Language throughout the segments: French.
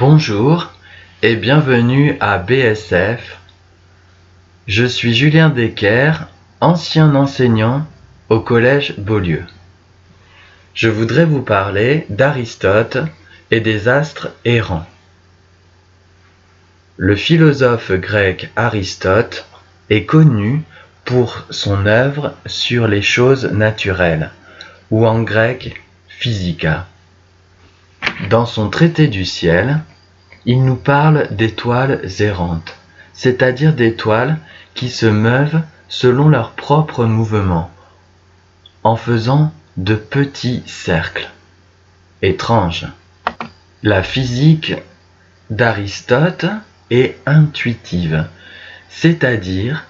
Bonjour et bienvenue à BSF. Je suis Julien Decker, ancien enseignant au collège Beaulieu. Je voudrais vous parler d'Aristote et des astres errants. Le philosophe grec Aristote est connu pour son œuvre sur les choses naturelles, ou en grec physica. Dans son traité du ciel, il nous parle d'étoiles errantes, c'est-à-dire d'étoiles qui se meuvent selon leur propre mouvement, en faisant de petits cercles. Étrange. La physique d'Aristote est intuitive, c'est-à-dire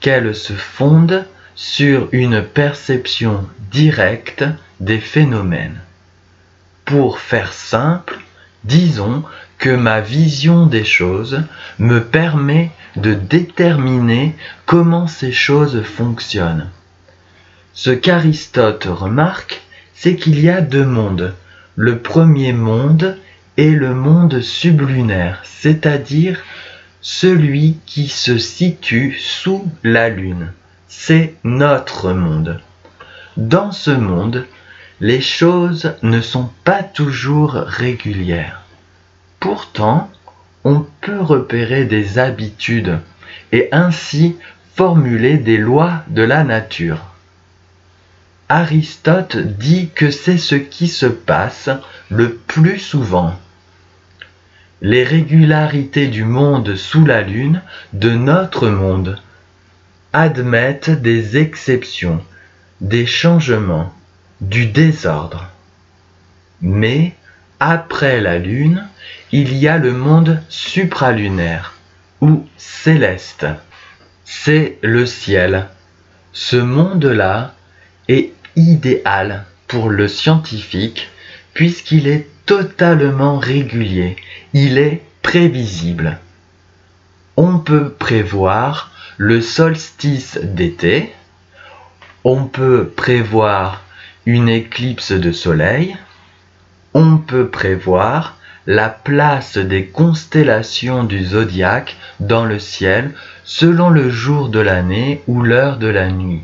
qu'elle se fonde sur une perception directe des phénomènes. Pour faire simple, disons que ma vision des choses me permet de déterminer comment ces choses fonctionnent. Ce qu'Aristote remarque, c'est qu'il y a deux mondes. Le premier monde est le monde sublunaire, c'est-à-dire celui qui se situe sous la Lune. C'est notre monde. Dans ce monde, les choses ne sont pas toujours régulières. Pourtant, on peut repérer des habitudes et ainsi formuler des lois de la nature. Aristote dit que c'est ce qui se passe le plus souvent les régularités du monde sous la Lune, de notre monde, admettent des exceptions, des changements, du désordre. Mais, après la Lune, il y a le monde supralunaire, ou céleste. C'est le ciel. Ce monde-là est idéal pour le scientifique puisqu'il est totalement régulier, il est prévisible. On peut prévoir le solstice d'été, on peut prévoir une éclipse de soleil, on peut prévoir la place des constellations du zodiaque dans le ciel selon le jour de l'année ou l'heure de la nuit.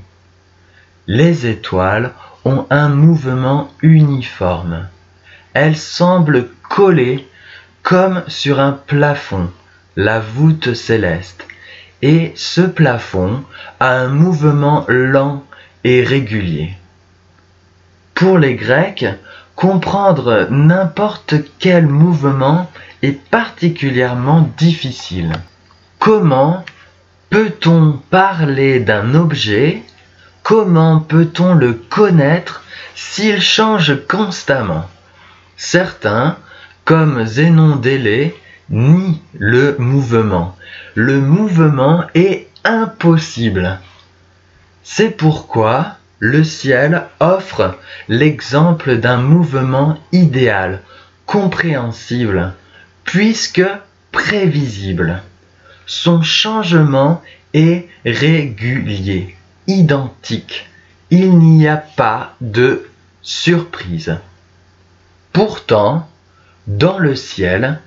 Les étoiles ont un mouvement uniforme elle semble coller comme sur un plafond, la voûte céleste, et ce plafond a un mouvement lent et régulier. Pour les Grecs, comprendre n'importe quel mouvement est particulièrement difficile. Comment peut-on parler d'un objet? Comment peut-on le connaître s'il change constamment? Certains, comme Zénon d'Élée, nient le mouvement. Le mouvement est impossible. C'est pourquoi le ciel offre l'exemple d'un mouvement idéal, compréhensible, puisque prévisible. Son changement est régulier, identique. Il n'y a pas de surprise. Pourtant, dans le ciel,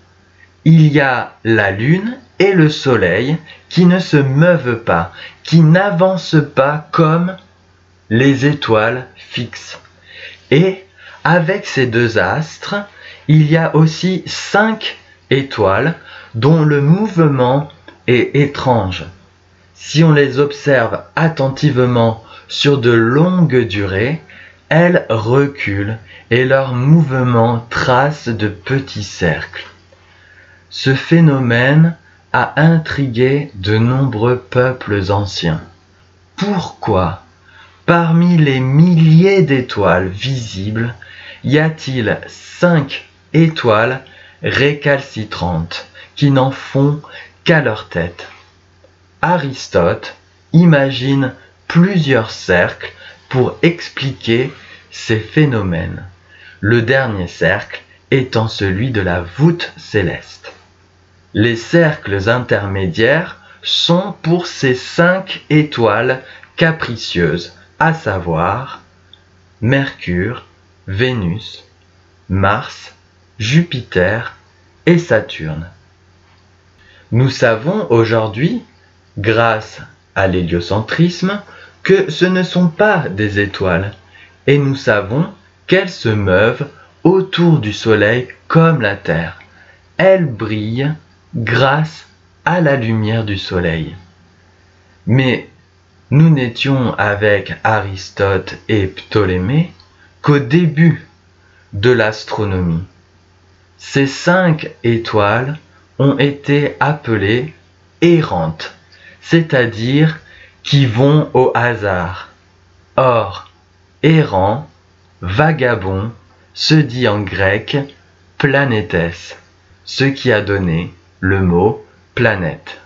il y a la lune et le soleil qui ne se meuvent pas, qui n'avancent pas comme les étoiles fixes. Et avec ces deux astres, il y a aussi cinq étoiles dont le mouvement est étrange. Si on les observe attentivement sur de longues durées, elles reculent et leurs mouvements tracent de petits cercles. Ce phénomène a intrigué de nombreux peuples anciens. Pourquoi, parmi les milliers d'étoiles visibles, y a-t-il cinq étoiles récalcitrantes qui n'en font qu'à leur tête? Aristote imagine plusieurs cercles pour expliquer ces phénomènes, le dernier cercle étant celui de la voûte céleste. Les cercles intermédiaires sont pour ces cinq étoiles capricieuses, à savoir Mercure, Vénus, Mars, Jupiter et Saturne. Nous savons aujourd'hui, grâce à l'héliocentrisme, que ce ne sont pas des étoiles, et nous savons qu'elles se meuvent autour du Soleil comme la Terre. Elles brillent grâce à la lumière du Soleil. Mais nous n'étions avec Aristote et Ptolémée qu'au début de l'astronomie. Ces cinq étoiles ont été appelées errantes, c'est-à-dire qui vont au hasard. Or, errant, vagabond, se dit en grec planétès, ce qui a donné le mot planète.